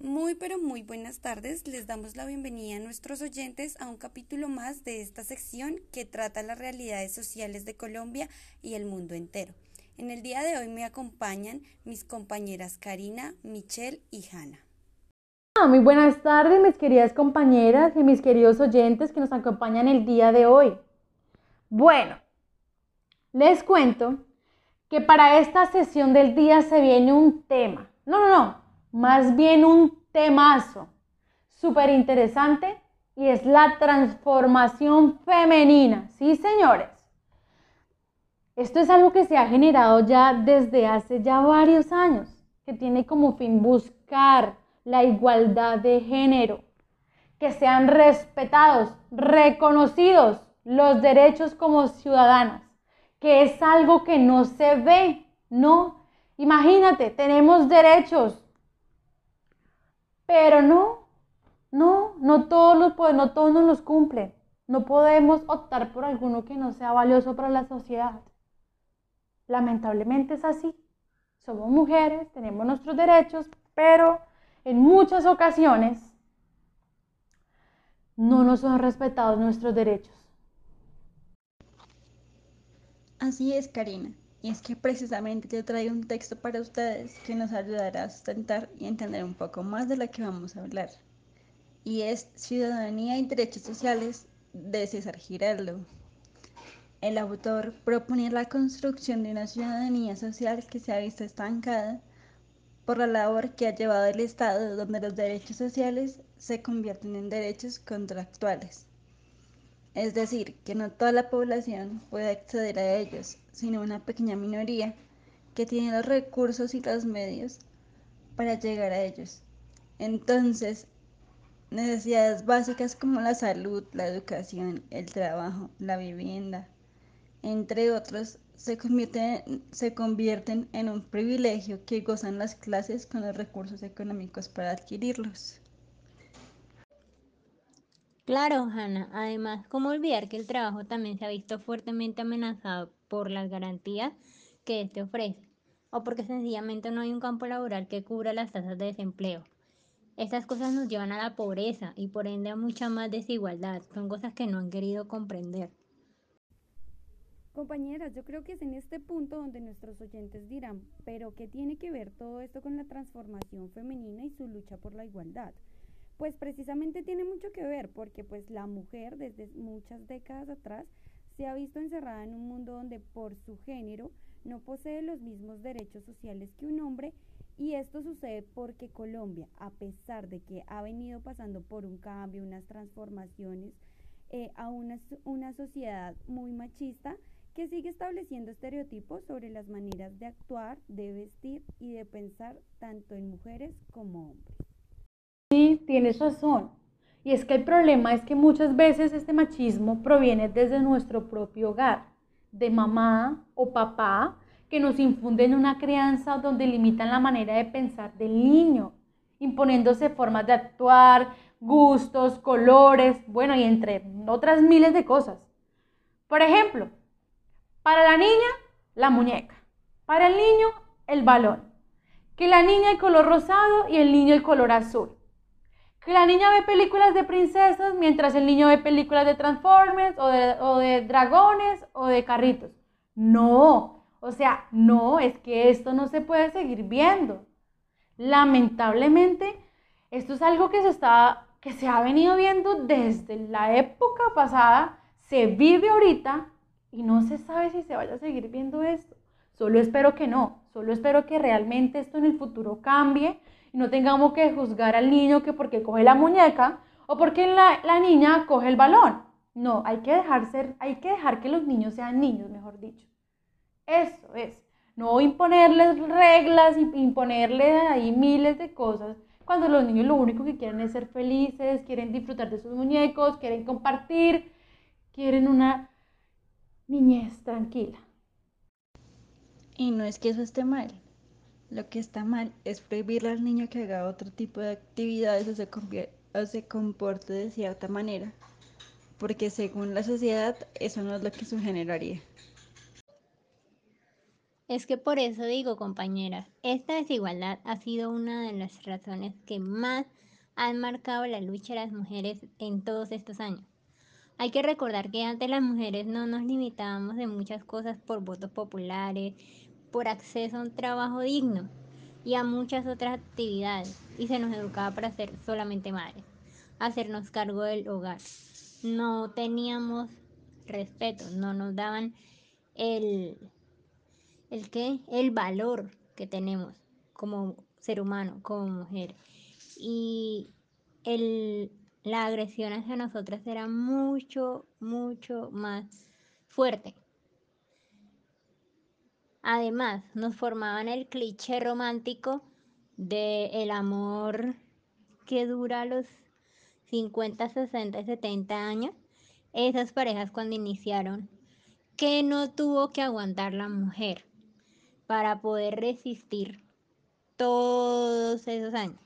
Muy pero muy buenas tardes. Les damos la bienvenida a nuestros oyentes a un capítulo más de esta sección que trata las realidades sociales de Colombia y el mundo entero. En el día de hoy me acompañan mis compañeras Karina, Michelle y Hanna. Ah, muy buenas tardes, mis queridas compañeras y mis queridos oyentes que nos acompañan el día de hoy. Bueno, les cuento que para esta sesión del día se viene un tema. No, no, no, más bien un temazo súper interesante y es la transformación femenina. Sí, señores. Esto es algo que se ha generado ya desde hace ya varios años, que tiene como fin buscar la igualdad de género, que sean respetados, reconocidos los derechos como ciudadanas, que es algo que no se ve, ¿no? Imagínate, tenemos derechos, pero no, no, no todos los no todos nos los cumplen. No podemos optar por alguno que no sea valioso para la sociedad. Lamentablemente es así. Somos mujeres, tenemos nuestros derechos, pero en muchas ocasiones no nos son respetados nuestros derechos. Así es, Karina. Y es que precisamente yo traigo un texto para ustedes que nos ayudará a sustentar y entender un poco más de lo que vamos a hablar. Y es Ciudadanía y Derechos Sociales de César Giraldo. El autor propone la construcción de una ciudadanía social que se ha visto estancada por la labor que ha llevado el Estado, donde los derechos sociales se convierten en derechos contractuales. Es decir, que no toda la población puede acceder a ellos, sino una pequeña minoría que tiene los recursos y los medios para llegar a ellos. Entonces, necesidades básicas como la salud, la educación, el trabajo, la vivienda, entre otros, se convierten, se convierten en un privilegio que gozan las clases con los recursos económicos para adquirirlos. Claro, Hanna. Además, ¿cómo olvidar que el trabajo también se ha visto fuertemente amenazado por las garantías que éste ofrece? O porque sencillamente no hay un campo laboral que cubra las tasas de desempleo. Estas cosas nos llevan a la pobreza y por ende a mucha más desigualdad. Son cosas que no han querido comprender. Compañeras, yo creo que es en este punto donde nuestros oyentes dirán, pero ¿qué tiene que ver todo esto con la transformación femenina y su lucha por la igualdad? Pues precisamente tiene mucho que ver porque pues la mujer desde muchas décadas atrás se ha visto encerrada en un mundo donde por su género no posee los mismos derechos sociales que un hombre y esto sucede porque Colombia, a pesar de que ha venido pasando por un cambio, unas transformaciones, eh, a una, una sociedad muy machista, que sigue estableciendo estereotipos sobre las maneras de actuar, de vestir y de pensar tanto en mujeres como hombres. Sí, tienes razón. Y es que el problema es que muchas veces este machismo proviene desde nuestro propio hogar, de mamá o papá, que nos infunden una crianza donde limitan la manera de pensar del niño, imponiéndose formas de actuar, gustos, colores, bueno, y entre otras miles de cosas. Por ejemplo, para la niña, la muñeca. Para el niño, el balón. Que la niña el color rosado y el niño el color azul. Que la niña ve películas de princesas mientras el niño ve películas de Transformers o de, o de dragones o de carritos. No, o sea, no, es que esto no se puede seguir viendo. Lamentablemente, esto es algo que se, está, que se ha venido viendo desde la época pasada, se vive ahorita y no se sabe si se vaya a seguir viendo esto. Solo espero que no, solo espero que realmente esto en el futuro cambie no tengamos que juzgar al niño que porque coge la muñeca o porque la, la niña coge el balón. No, hay que, dejar ser, hay que dejar que los niños sean niños, mejor dicho. Eso es. No imponerles reglas, imponerles ahí miles de cosas, cuando los niños lo único que quieren es ser felices, quieren disfrutar de sus muñecos, quieren compartir, quieren una niñez tranquila. Y no es que eso esté mal. Lo que está mal es prohibirle al niño que haga otro tipo de actividades o se, o se comporte de cierta manera, porque según la sociedad eso no es lo que su generaría. Es que por eso digo, compañeras, esta desigualdad ha sido una de las razones que más han marcado la lucha de las mujeres en todos estos años. Hay que recordar que antes las mujeres no nos limitábamos de muchas cosas por votos populares, por acceso a un trabajo digno y a muchas otras actividades, y se nos educaba para ser solamente madres, hacernos cargo del hogar. No teníamos respeto, no nos daban el el qué, el valor que tenemos como ser humano, como mujer. Y el, la agresión hacia nosotras era mucho, mucho más fuerte. Además, nos formaban el cliché romántico de el amor que dura los 50, 60 y 70 años. Esas parejas cuando iniciaron, que no tuvo que aguantar la mujer para poder resistir todos esos años.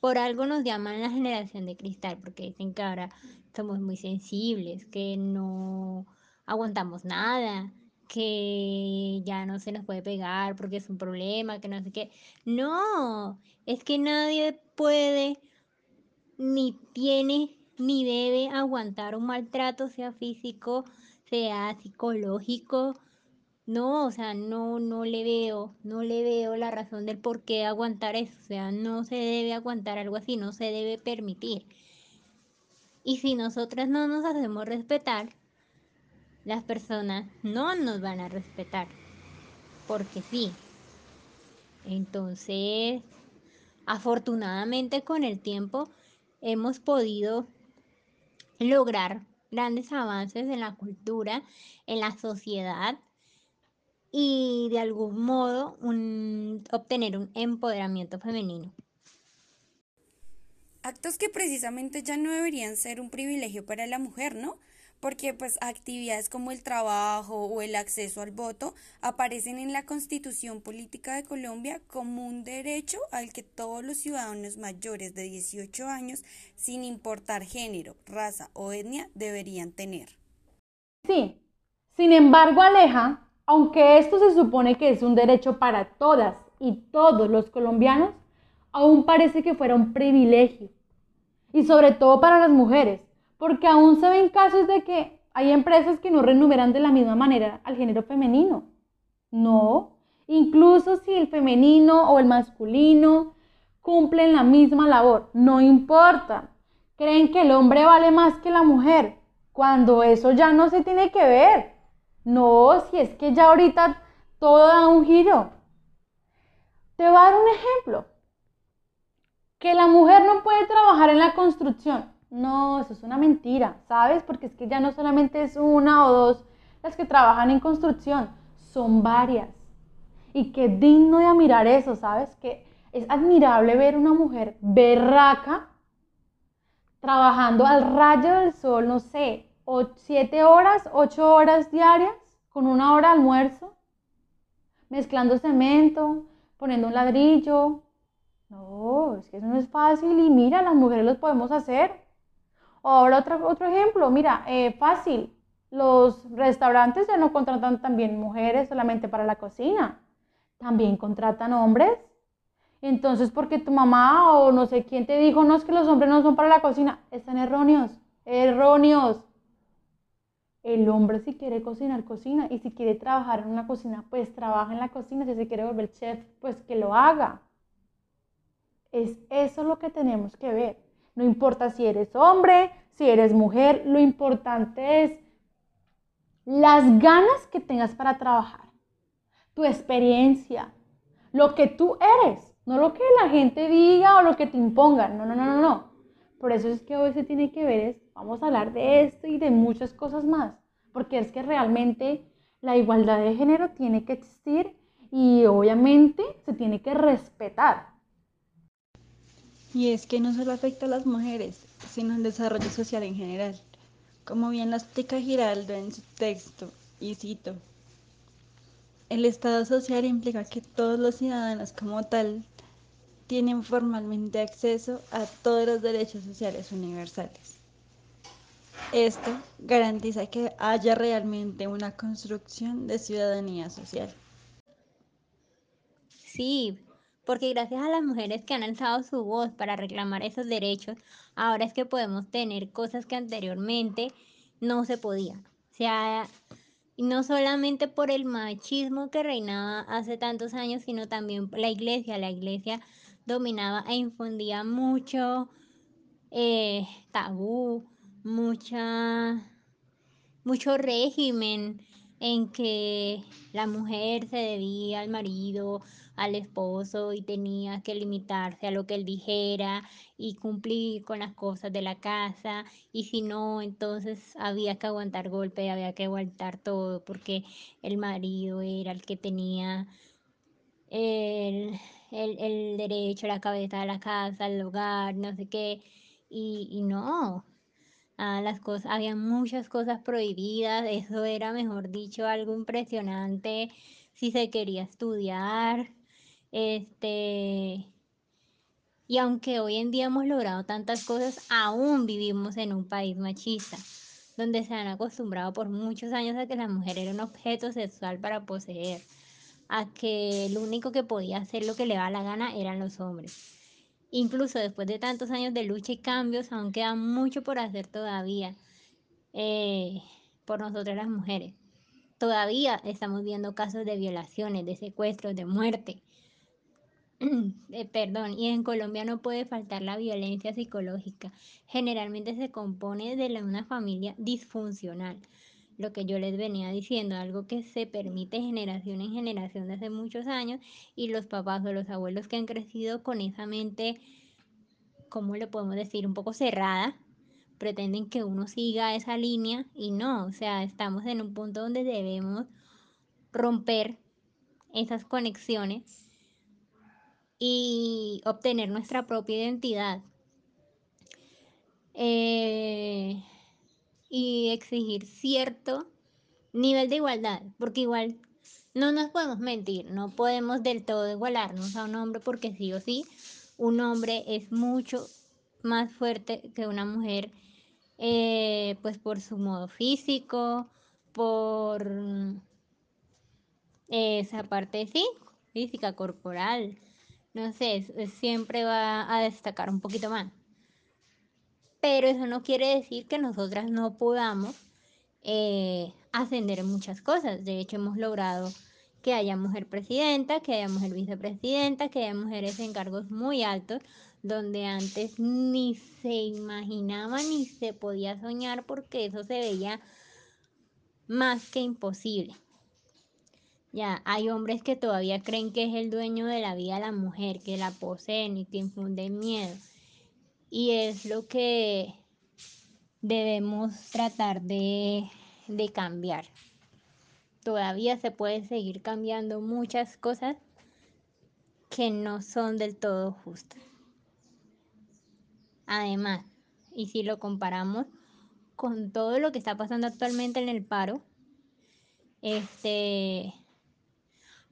Por algo nos llaman la generación de cristal, porque dicen que ahora somos muy sensibles, que no aguantamos nada, que ya no se nos puede pegar porque es un problema, que no sé qué. No, es que nadie puede, ni tiene, ni debe aguantar un maltrato, sea físico, sea psicológico, no, o sea, no, no le veo, no le veo la razón del por qué aguantar eso. O sea, no se debe aguantar algo así, no se debe permitir. Y si nosotras no nos hacemos respetar, las personas no nos van a respetar. Porque sí. Entonces, afortunadamente con el tiempo hemos podido lograr grandes avances en la cultura, en la sociedad y de algún modo obtener un empoderamiento femenino. Actos que precisamente ya no deberían ser un privilegio para la mujer, ¿no? Porque pues actividades como el trabajo o el acceso al voto aparecen en la Constitución Política de Colombia como un derecho al que todos los ciudadanos mayores de 18 años, sin importar género, raza o etnia, deberían tener. Sí, sin embargo, Aleja, aunque esto se supone que es un derecho para todas y todos los colombianos, aún parece que fuera un privilegio. Y sobre todo para las mujeres, porque aún se ven casos de que hay empresas que no renumeran de la misma manera al género femenino. No, incluso si el femenino o el masculino cumplen la misma labor, no importa. Creen que el hombre vale más que la mujer, cuando eso ya no se tiene que ver. No, si es que ya ahorita todo da un giro. Te voy a dar un ejemplo. Que la mujer no puede trabajar en la construcción. No, eso es una mentira, ¿sabes? Porque es que ya no solamente es una o dos las que trabajan en construcción, son varias. Y qué digno de admirar eso, ¿sabes? Que es admirable ver una mujer berraca trabajando al rayo del sol, no sé, siete horas, ocho horas diarias, con una hora de almuerzo, mezclando cemento, poniendo un ladrillo. No, es que eso no es fácil y mira, las mujeres lo podemos hacer. Ahora otro, otro ejemplo, mira, eh, fácil. Los restaurantes ya no contratan también mujeres solamente para la cocina, también contratan hombres. Entonces, porque tu mamá o no sé quién te dijo, no es que los hombres no son para la cocina, están erróneos, erróneos. El hombre si quiere cocinar, cocina. Y si quiere trabajar en una cocina, pues trabaja en la cocina. Si se quiere volver chef, pues que lo haga. Es eso lo que tenemos que ver. No importa si eres hombre, si eres mujer, lo importante es las ganas que tengas para trabajar, tu experiencia, lo que tú eres, no lo que la gente diga o lo que te impongan. No, no, no, no, no. Por eso es que hoy se tiene que ver es Vamos a hablar de esto y de muchas cosas más, porque es que realmente la igualdad de género tiene que existir y obviamente se tiene que respetar. Y es que no solo afecta a las mujeres, sino al desarrollo social en general. Como bien lo explica Giraldo en su texto, y cito, el Estado social implica que todos los ciudadanos como tal tienen formalmente acceso a todos los derechos sociales universales. Esto garantiza que haya realmente una construcción de ciudadanía social. Sí, porque gracias a las mujeres que han alzado su voz para reclamar esos derechos, ahora es que podemos tener cosas que anteriormente no se podían. O sea, no solamente por el machismo que reinaba hace tantos años, sino también la iglesia. La iglesia dominaba e infundía mucho eh, tabú, mucha, mucho régimen en que la mujer se debía al marido, al esposo y tenía que limitarse a lo que él dijera y cumplir con las cosas de la casa y si no, entonces había que aguantar golpe, había que aguantar todo porque el marido era el que tenía el, el, derecho a la cabeza de la casa, al hogar, no sé qué, y, y no. Ah, las cosas, había muchas cosas prohibidas, eso era, mejor dicho, algo impresionante si se quería estudiar, este, y aunque hoy en día hemos logrado tantas cosas, aún vivimos en un país machista, donde se han acostumbrado por muchos años a que la mujer era un objeto sexual para poseer, a que el único que podía hacer lo que le daba la gana eran los hombres. Incluso después de tantos años de lucha y cambios, aún queda mucho por hacer todavía eh, por nosotras las mujeres. Todavía estamos viendo casos de violaciones, de secuestros, de muerte. Eh, perdón, y en Colombia no puede faltar la violencia psicológica. Generalmente se compone de una familia disfuncional. Lo que yo les venía diciendo, algo que se permite generación en generación desde muchos años y los papás o los abuelos que han crecido con esa mente, ¿cómo le podemos decir? Un poco cerrada, pretenden que uno siga esa línea y no, o sea, estamos en un punto donde debemos romper esas conexiones y obtener nuestra propia identidad eh, y exigir cierto nivel de igualdad, porque igual no nos podemos mentir, no podemos del todo igualarnos a un hombre porque sí o sí, un hombre es mucho más fuerte que una mujer, eh, pues por su modo físico, por esa parte sí, física, corporal, no sé, siempre va a destacar un poquito más. Pero eso no quiere decir que nosotras no podamos eh, ascender en muchas cosas. De hecho, hemos logrado que haya mujer presidenta, que haya mujer vicepresidenta, que haya mujeres en cargos muy altos, donde antes ni se imaginaba ni se podía soñar porque eso se veía más que imposible. Ya, hay hombres que todavía creen que es el dueño de la vida la mujer, que la poseen y que infunden miedo. Y es lo que debemos tratar de, de cambiar. Todavía se puede seguir cambiando muchas cosas que no son del todo justas. Además, y si lo comparamos con todo lo que está pasando actualmente en el paro, este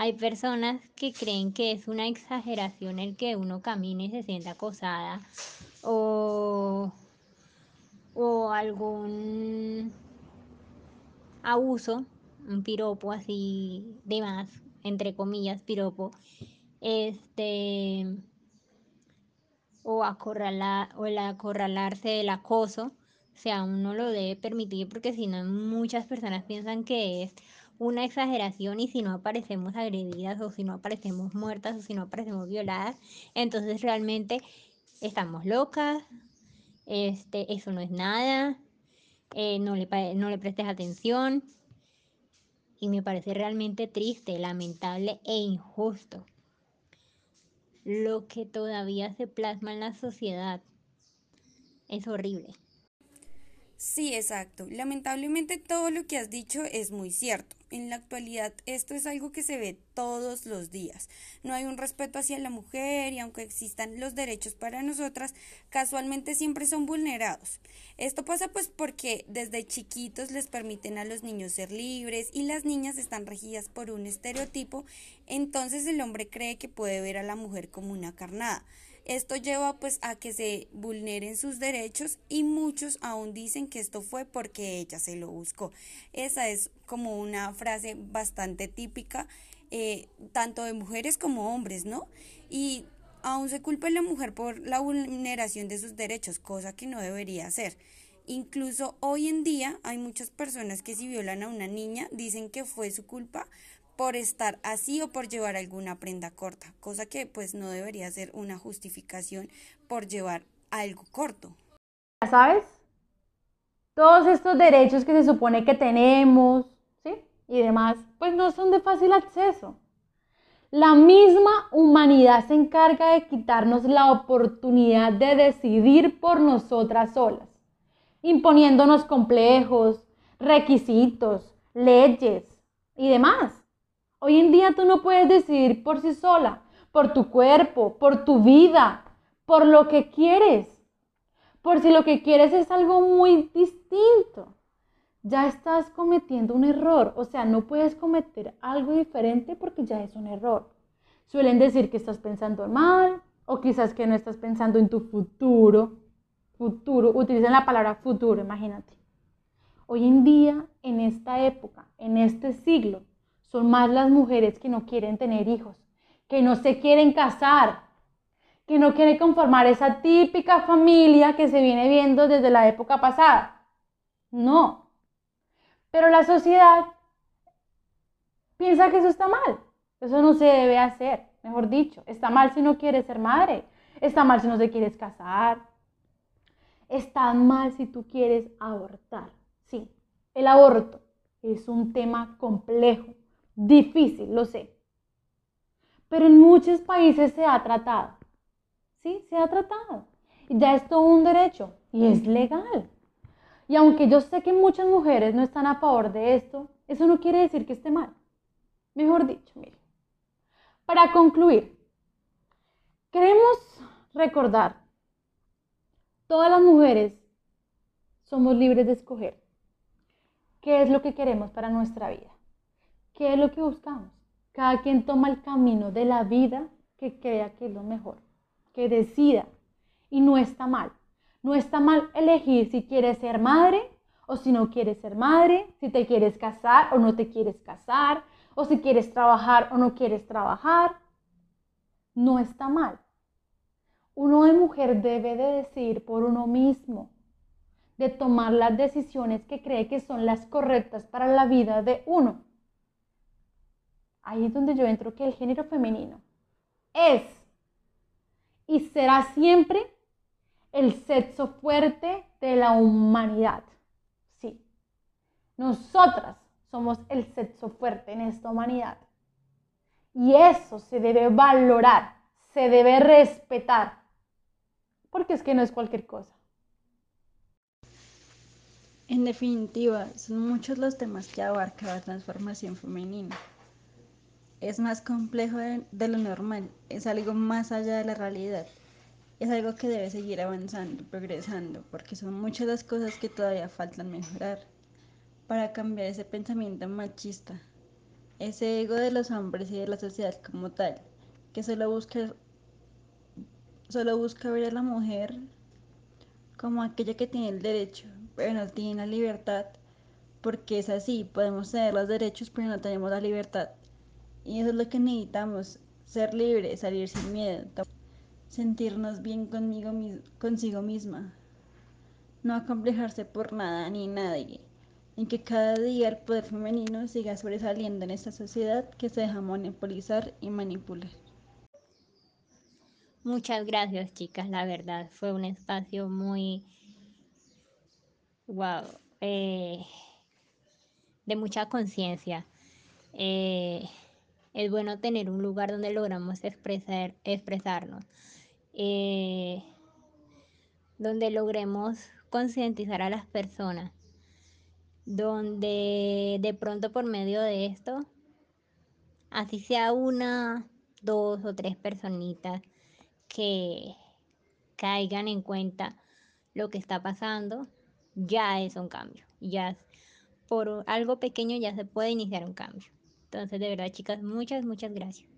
hay personas que creen que es una exageración el que uno camine y se sienta acosada o, o algún abuso, un piropo así de más, entre comillas, piropo, este, o, o el acorralarse, el acoso, o sea, uno lo debe permitir porque si no muchas personas piensan que es una exageración y si no aparecemos agredidas o si no aparecemos muertas o si no aparecemos violadas, entonces realmente estamos locas, este, eso no es nada, eh, no, le, no le prestes atención y me parece realmente triste, lamentable e injusto lo que todavía se plasma en la sociedad. Es horrible. Sí, exacto. Lamentablemente todo lo que has dicho es muy cierto. En la actualidad esto es algo que se ve todos los días. No hay un respeto hacia la mujer y aunque existan los derechos para nosotras, casualmente siempre son vulnerados. Esto pasa pues porque desde chiquitos les permiten a los niños ser libres y las niñas están regidas por un estereotipo, entonces el hombre cree que puede ver a la mujer como una carnada. Esto lleva pues a que se vulneren sus derechos y muchos aún dicen que esto fue porque ella se lo buscó. Esa es como una frase bastante típica eh, tanto de mujeres como hombres, ¿no? Y aún se culpa a la mujer por la vulneración de sus derechos, cosa que no debería hacer. Incluso hoy en día hay muchas personas que si violan a una niña dicen que fue su culpa por estar así o por llevar alguna prenda corta, cosa que pues no debería ser una justificación por llevar algo corto. ¿Sabes? Todos estos derechos que se supone que tenemos, ¿sí? Y demás, pues no son de fácil acceso. La misma humanidad se encarga de quitarnos la oportunidad de decidir por nosotras solas, imponiéndonos complejos, requisitos, leyes y demás. Hoy en día tú no puedes decidir por sí sola, por tu cuerpo, por tu vida, por lo que quieres. Por si lo que quieres es algo muy distinto ya estás cometiendo un error. O sea, no puedes cometer algo diferente porque ya es un error. Suelen decir que estás pensando mal o quizás que no estás pensando en tu futuro. Futuro, utilizan la palabra futuro, imagínate. Hoy en día, en esta época, en este siglo, son más las mujeres que no quieren tener hijos, que no se quieren casar, que no quieren conformar esa típica familia que se viene viendo desde la época pasada. No, pero la sociedad piensa que eso está mal. Eso no se debe hacer, mejor dicho. Está mal si no quieres ser madre. Está mal si no te quieres casar. Está mal si tú quieres abortar. Sí, el aborto es un tema complejo, difícil, lo sé. Pero en muchos países se ha tratado. Sí, se ha tratado. Y ya es todo un derecho y es legal. Y aunque yo sé que muchas mujeres no están a favor de esto, eso no quiere decir que esté mal. Mejor dicho, mire. Para concluir, queremos recordar, todas las mujeres somos libres de escoger qué es lo que queremos para nuestra vida, qué es lo que buscamos. Cada quien toma el camino de la vida que crea que es lo mejor, que decida y no está mal. No está mal elegir si quieres ser madre o si no quieres ser madre, si te quieres casar o no te quieres casar, o si quieres trabajar o no quieres trabajar. No está mal. Uno de mujer debe de decidir por uno mismo, de tomar las decisiones que cree que son las correctas para la vida de uno. Ahí es donde yo entro que el género femenino es y será siempre el sexo fuerte de la humanidad. Sí, nosotras somos el sexo fuerte en esta humanidad. Y eso se debe valorar, se debe respetar, porque es que no es cualquier cosa. En definitiva, son muchos los temas que abarca la transformación femenina. Es más complejo de, lo normal, es algo más allá de la realidad es algo que debe seguir avanzando, progresando, porque son muchas las cosas que todavía faltan mejorar para cambiar ese pensamiento machista, ese ego de los hombres y de la sociedad como tal, que solo busca, solo busca ver a la mujer como aquella que tiene el derecho, pero no tiene la libertad, porque es así, podemos tener los derechos, pero no tenemos la libertad. Y eso es lo que necesitamos, ser libres, salir sin miedo sentirnos bien conmigo, consigo misma, no acomplejarse por nada ni nadie, y que cada día el poder femenino siga sobresaliendo en esta sociedad que se deja monopolizar y manipular. Muchas gracias chicas, la verdad fue un espacio muy, wow, eh, de mucha conciencia. Eh, es bueno tener un lugar donde logramos expresar, expresarnos. Eh, donde logremos concientizar a las personas, donde de pronto por medio de esto, así sea una, dos o tres personitas que caigan en cuenta lo que está pasando, ya es un cambio, ya por algo pequeño ya se puede iniciar un cambio. Entonces, de verdad, chicas, muchas, muchas gracias.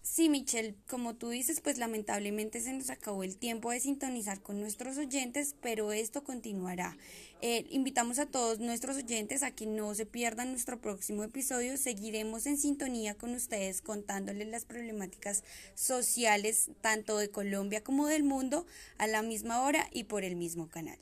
Sí, Michelle, como tú dices, pues lamentablemente se nos acabó el tiempo de sintonizar con nuestros oyentes, pero esto continuará. Eh, invitamos a todos nuestros oyentes a que no se pierdan nuestro próximo episodio. Seguiremos en sintonía con ustedes contándoles las problemáticas sociales tanto de Colombia como del mundo a la misma hora y por el mismo canal.